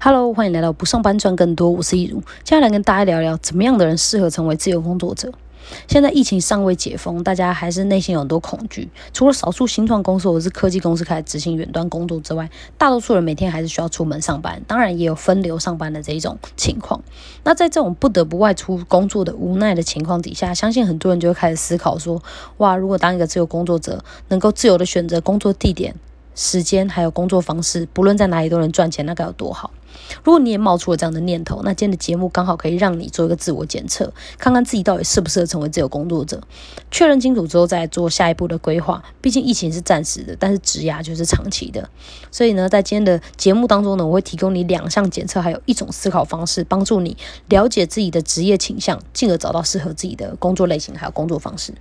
Hello，欢迎来到不上班赚更多，我是易如，接下来跟大家聊聊怎么样的人适合成为自由工作者。现在疫情尚未解封，大家还是内心有很多恐惧。除了少数新创公司或者是科技公司开始执行远端工作之外，大多数人每天还是需要出门上班，当然也有分流上班的这一种情况。那在这种不得不外出工作的无奈的情况底下，相信很多人就会开始思考说：哇，如果当一个自由工作者，能够自由的选择工作地点。时间还有工作方式，不论在哪里都能赚钱，那该有多好！如果你也冒出了这样的念头，那今天的节目刚好可以让你做一个自我检测，看看自己到底适不适合成为自由工作者。确认清楚之后，再做下一步的规划。毕竟疫情是暂时的，但是职涯就是长期的。所以呢，在今天的节目当中呢，我会提供你两项检测，还有一种思考方式，帮助你了解自己的职业倾向，进而找到适合自己的工作类型还有工作方式。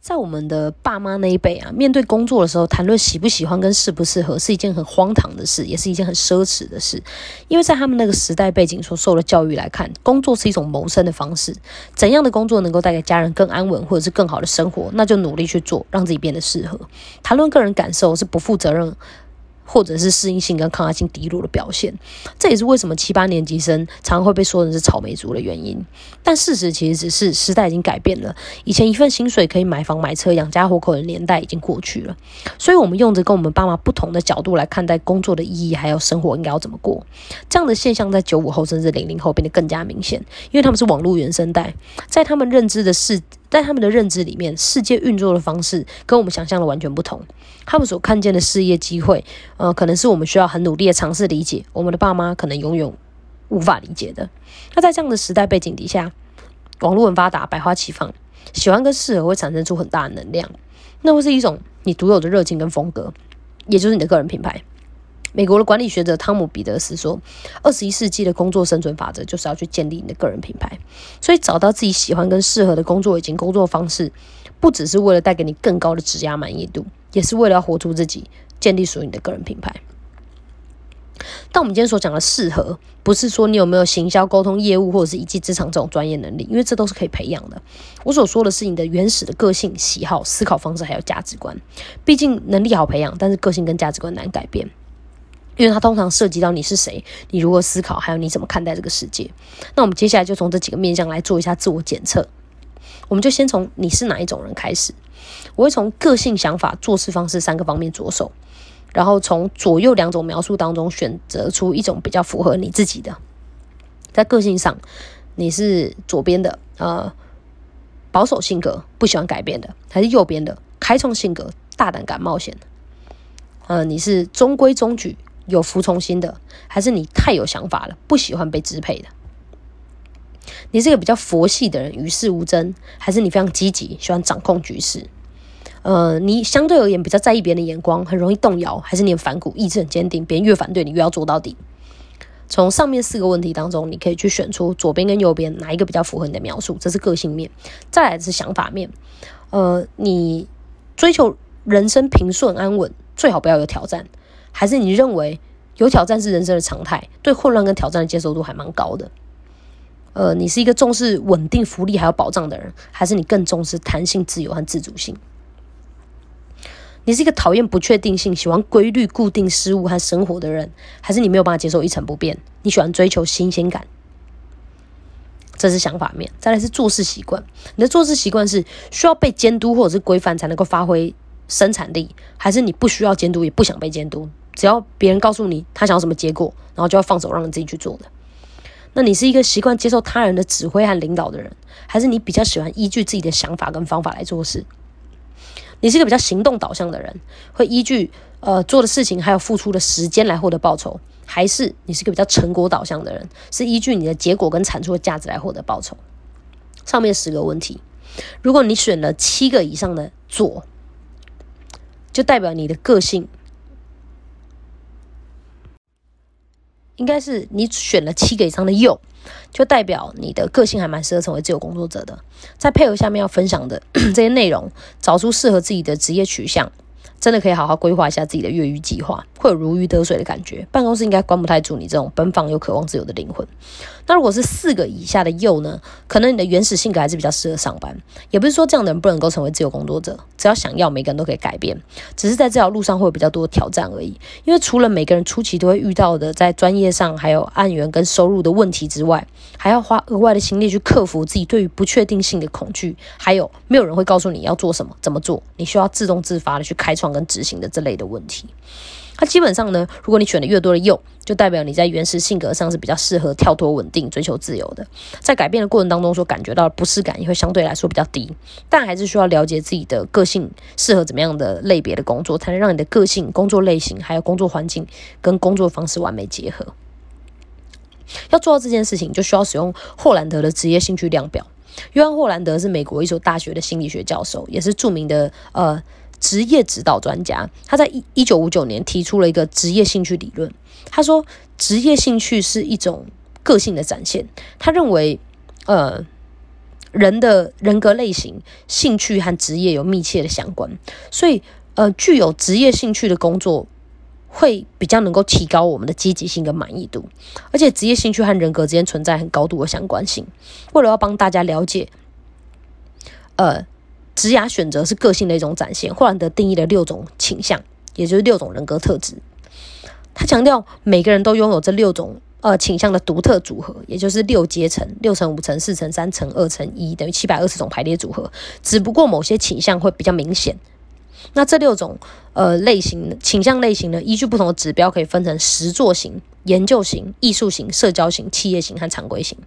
在我们的爸妈那一辈啊，面对工作的时候，谈论喜不喜欢跟适不适合，是一件很荒唐的事，也是一件很奢侈的事。因为在他们那个时代背景所受的教育来看，工作是一种谋生的方式。怎样的工作能够带给家人更安稳或者是更好的生活，那就努力去做，让自己变得适合。谈论个人感受是不负责任。或者是适应性跟抗压性低落的表现，这也是为什么七八年级生常会被说成是草莓族的原因。但事实其实只是时代已经改变了，以前一份薪水可以买房买车养家活口的年代已经过去了。所以，我们用着跟我们爸妈不同的角度来看待工作的意义，还有生活应该要怎么过。这样的现象在九五后甚至零零后变得更加明显，因为他们是网络原生代，在他们认知的世。在他们的认知里面，世界运作的方式跟我们想象的完全不同。他们所看见的事业机会，呃，可能是我们需要很努力的尝试理解，我们的爸妈可能永远无法理解的。那在这样的时代背景底下，网络很发达，百花齐放，喜欢跟适合会产生出很大的能量，那会是一种你独有的热情跟风格，也就是你的个人品牌。美国的管理学者汤姆·彼得斯说：“二十一世纪的工作生存法则就是要去建立你的个人品牌。所以，找到自己喜欢跟适合的工作以及工作方式，不只是为了带给你更高的职业满意度，也是为了要活出自己，建立属于你的个人品牌。但我们今天所讲的适合，不是说你有没有行销、沟通、业务或者是一技之长这种专业能力，因为这都是可以培养的。我所说的是你的原始的个性、喜好、思考方式还有价值观。毕竟能力好培养，但是个性跟价值观难改变。”因为它通常涉及到你是谁，你如何思考，还有你怎么看待这个世界。那我们接下来就从这几个面向来做一下自我检测。我们就先从你是哪一种人开始。我会从个性、想法、做事方式三个方面着手，然后从左右两种描述当中选择出一种比较符合你自己的。在个性上，你是左边的，呃，保守性格，不喜欢改变的，还是右边的开创性格，大胆敢冒险的？呃，你是中规中矩。有服从心的，还是你太有想法了，不喜欢被支配的？你是一个比较佛系的人，与世无争，还是你非常积极，喜欢掌控局势？呃，你相对而言比较在意别人的眼光，很容易动摇，还是你很反骨，意志很坚定，别人越反对你越要做到底？从上面四个问题当中，你可以去选出左边跟右边哪一个比较符合你的描述，这是个性面。再来是想法面，呃，你追求人生平顺安稳，最好不要有挑战。还是你认为有挑战是人生的常态，对混乱跟挑战的接受度还蛮高的。呃，你是一个重视稳定、福利还有保障的人，还是你更重视弹性、自由和自主性？你是一个讨厌不确定性、喜欢规律、固定事物和生活的人，还是你没有办法接受一成不变？你喜欢追求新鲜感？这是想法面。再来是做事习惯，你的做事习惯是需要被监督或者是规范才能够发挥生产力，还是你不需要监督也不想被监督？只要别人告诉你他想要什么结果，然后就要放手让你自己去做的。那你是一个习惯接受他人的指挥和领导的人，还是你比较喜欢依据自己的想法跟方法来做事？你是一个比较行动导向的人，会依据呃做的事情还有付出的时间来获得报酬，还是你是一个比较成果导向的人，是依据你的结果跟产出的价值来获得报酬？上面十个问题，如果你选了七个以上的左，就代表你的个性。应该是你选了七个以上的右，就代表你的个性还蛮适合成为自由工作者的。再配合下面要分享的 这些内容，找出适合自己的职业取向，真的可以好好规划一下自己的越狱计划，会有如鱼得水的感觉。办公室应该关不太住你这种奔放又渴望自由的灵魂。那如果是四个以下的右呢？可能你的原始性格还是比较适合上班。也不是说这样的人不能够成为自由工作者，只要想要，每个人都可以改变。只是在这条路上会有比较多的挑战而已。因为除了每个人初期都会遇到的在专业上还有案源跟收入的问题之外，还要花额外的心力去克服自己对于不确定性的恐惧。还有没有人会告诉你要做什么、怎么做？你需要自动自发的去开创跟执行的这类的问题。它基本上呢，如果你选的越多的用，就代表你在原始性格上是比较适合跳脱稳定、追求自由的。在改变的过程当中，所感觉到的不适感也会相对来说比较低。但还是需要了解自己的个性适合怎么样的类别的工作，才能让你的个性、工作类型还有工作环境跟工作方式完美结合。要做到这件事情，就需要使用霍兰德的职业兴趣量表。约翰·霍兰德是美国一所大学的心理学教授，也是著名的呃。职业指导专家，他在一一九五九年提出了一个职业兴趣理论。他说，职业兴趣是一种个性的展现。他认为，呃，人的人格类型、兴趣和职业有密切的相关。所以，呃，具有职业兴趣的工作会比较能够提高我们的积极性跟满意度。而且，职业兴趣和人格之间存在很高度的相关性。为了要帮大家了解，呃。职涯选择是个性的一种展现。霍兰德定义了六种倾向，也就是六种人格特质。他强调每个人都拥有这六种呃倾向的独特组合，也就是六阶层：六乘五乘四乘三乘二乘一等于七百二十种排列组合。只不过某些倾向会比较明显。那这六种呃类型倾向类型呢，依据不同的指标可以分成实作型、研究型、艺术型、社交型、企业型和常规型。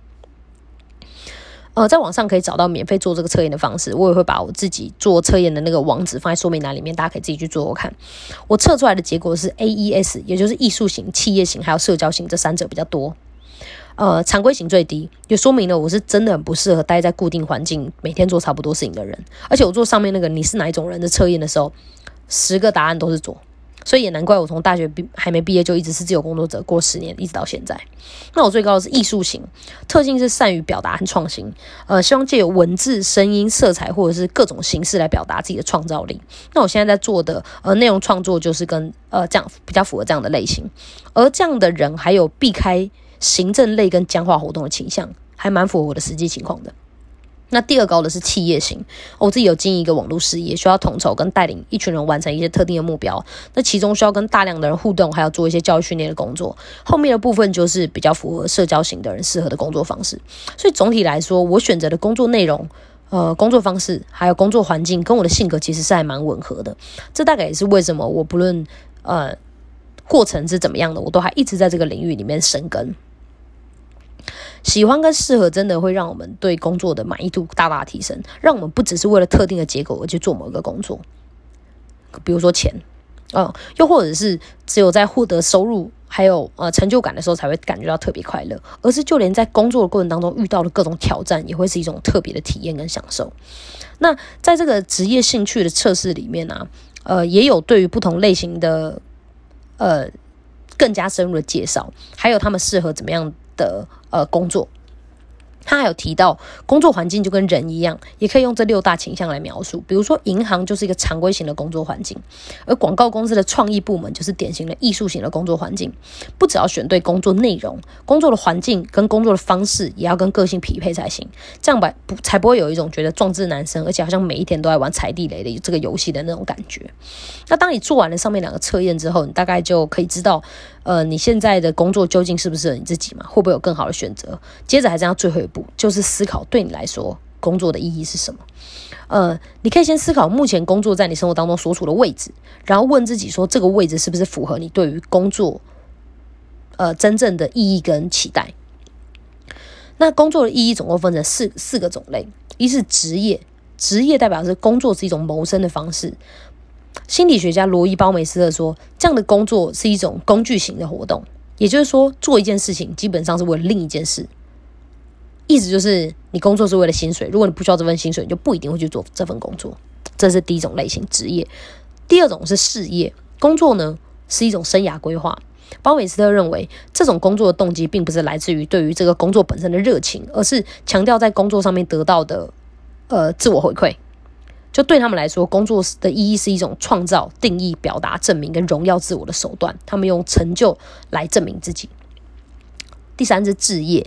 呃，在网上可以找到免费做这个测验的方式，我也会把我自己做测验的那个网址放在说明栏里面，大家可以自己去做做看。我测出来的结果是 A E S，也就是艺术型、企业型还有社交型这三者比较多，呃，常规型最低，就说明了我是真的很不适合待在固定环境，每天做差不多事情的人。而且我做上面那个你是哪一种人的测验的时候，十个答案都是左。所以也难怪我从大学毕还没毕业就一直是自由工作者，过十年一直到现在。那我最高的是艺术型，特性是善于表达和创新，呃，希望借由文字、声音、色彩或者是各种形式来表达自己的创造力。那我现在在做的呃内容创作就是跟呃这样比较符合这样的类型，而这样的人还有避开行政类跟僵化活动的倾向，还蛮符合我的实际情况的。那第二高的是企业型，我自己有经营一个网络事业，需要统筹跟带领一群人完成一些特定的目标。那其中需要跟大量的人互动，还要做一些教育训练的工作。后面的部分就是比较符合社交型的人适合的工作方式。所以总体来说，我选择的工作内容、呃工作方式，还有工作环境，跟我的性格其实是还蛮吻合的。这大概也是为什么我不论呃过程是怎么样的，我都还一直在这个领域里面生根。喜欢跟适合真的会让我们对工作的满意度大大提升，让我们不只是为了特定的结果而去做某一个工作，比如说钱，嗯，又或者是只有在获得收入还有呃成就感的时候才会感觉到特别快乐，而是就连在工作的过程当中遇到的各种挑战，也会是一种特别的体验跟享受。那在这个职业兴趣的测试里面呢，呃，也有对于不同类型的呃更加深入的介绍，还有他们适合怎么样。的呃工作。他还有提到，工作环境就跟人一样，也可以用这六大倾向来描述。比如说，银行就是一个常规型的工作环境，而广告公司的创意部门就是典型的艺术型的工作环境。不只要选对工作内容，工作的环境跟工作的方式也要跟个性匹配才行，这样吧不才不会有一种觉得壮志难伸，而且好像每一天都在玩踩地雷的这个游戏的那种感觉。那当你做完了上面两个测验之后，你大概就可以知道，呃，你现在的工作究竟适不适合你自己嘛？会不会有更好的选择？接着还是要最后一步。就是思考对你来说工作的意义是什么？呃，你可以先思考目前工作在你生活当中所处的位置，然后问自己说这个位置是不是符合你对于工作呃真正的意义跟期待？那工作的意义总共分成四四个种类：一是职业，职业代表是工作是一种谋生的方式。心理学家罗伊·鲍梅斯特说，这样的工作是一种工具型的活动，也就是说，做一件事情基本上是为了另一件事。意思就是，你工作是为了薪水。如果你不需要这份薪水，你就不一定会去做这份工作。这是第一种类型职业。第二种是事业工作呢，是一种生涯规划。鲍美斯特认为，这种工作的动机并不是来自于对于这个工作本身的热情，而是强调在工作上面得到的呃自我回馈。就对他们来说，工作的意义是一种创造、定义、表达、证明跟荣耀自我的手段。他们用成就来证明自己。第三是置业。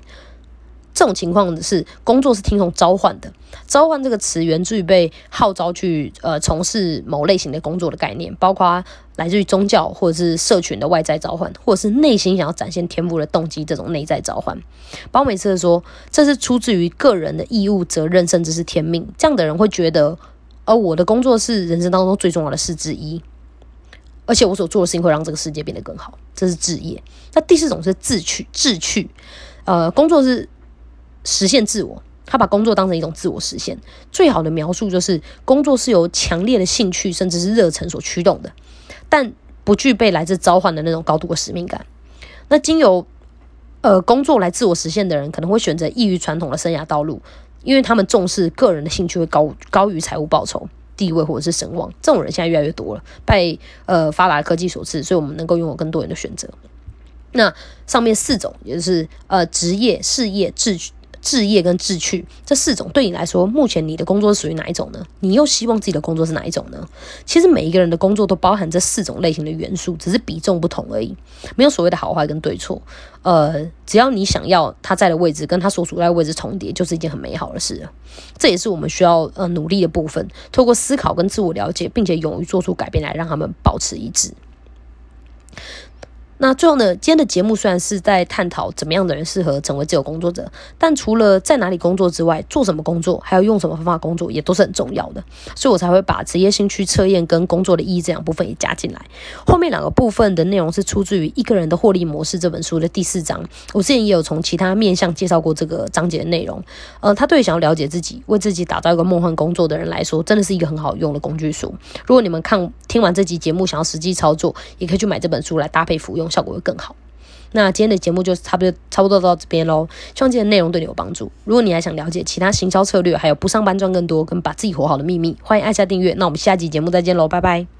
这种情况是工作是听从召唤的，召唤这个词源自于被号召去呃从事某类型的工作的概念，包括来自于宗教或者是社群的外在召唤，或者是内心想要展现天赋的动机这种内在召唤。包每次说这是出自于个人的义务、责任，甚至是天命。这样的人会觉得，而我的工作是人生当中最重要的事之一，而且我所做的事情会让这个世界变得更好，这是置业。那第四种是自去志趣，呃，工作是。实现自我，他把工作当成一种自我实现。最好的描述就是，工作是由强烈的兴趣甚至是热忱所驱动的，但不具备来自召唤的那种高度的使命感。那经由呃工作来自我实现的人，可能会选择异于传统的生涯道路，因为他们重视个人的兴趣会高高于财务报酬、地位或者是声望。这种人现在越来越多了，拜呃发达科技所赐，所以我们能够拥有更多人的选择。那上面四种，也就是呃职业、事业、志。置业跟志趣这四种，对你来说，目前你的工作是属于哪一种呢？你又希望自己的工作是哪一种呢？其实每一个人的工作都包含这四种类型的元素，只是比重不同而已，没有所谓的好坏跟对错。呃，只要你想要他在的位置跟他所处在的位置重叠，就是一件很美好的事。这也是我们需要呃努力的部分，透过思考跟自我了解，并且勇于做出改变，来让他们保持一致。那最后呢？今天的节目虽然是在探讨怎么样的人适合成为自由工作者，但除了在哪里工作之外，做什么工作，还有用什么方法工作，也都是很重要的。所以我才会把职业兴趣测验跟工作的意义这两部分也加进来。后面两个部分的内容是出自于《一个人的获利模式》这本书的第四章。我之前也有从其他面向介绍过这个章节的内容。呃，他对想要了解自己、为自己打造一个梦幻工作的人来说，真的是一个很好用的工具书。如果你们看听完这集节目，想要实际操作，也可以去买这本书来搭配服用效果会更好。那今天的节目就差不多差不多到这边喽，希望今天内容对你有帮助。如果你还想了解其他行销策略，还有不上班赚更多跟把自己活好的秘密，欢迎按下订阅。那我们下集节目再见喽，拜拜。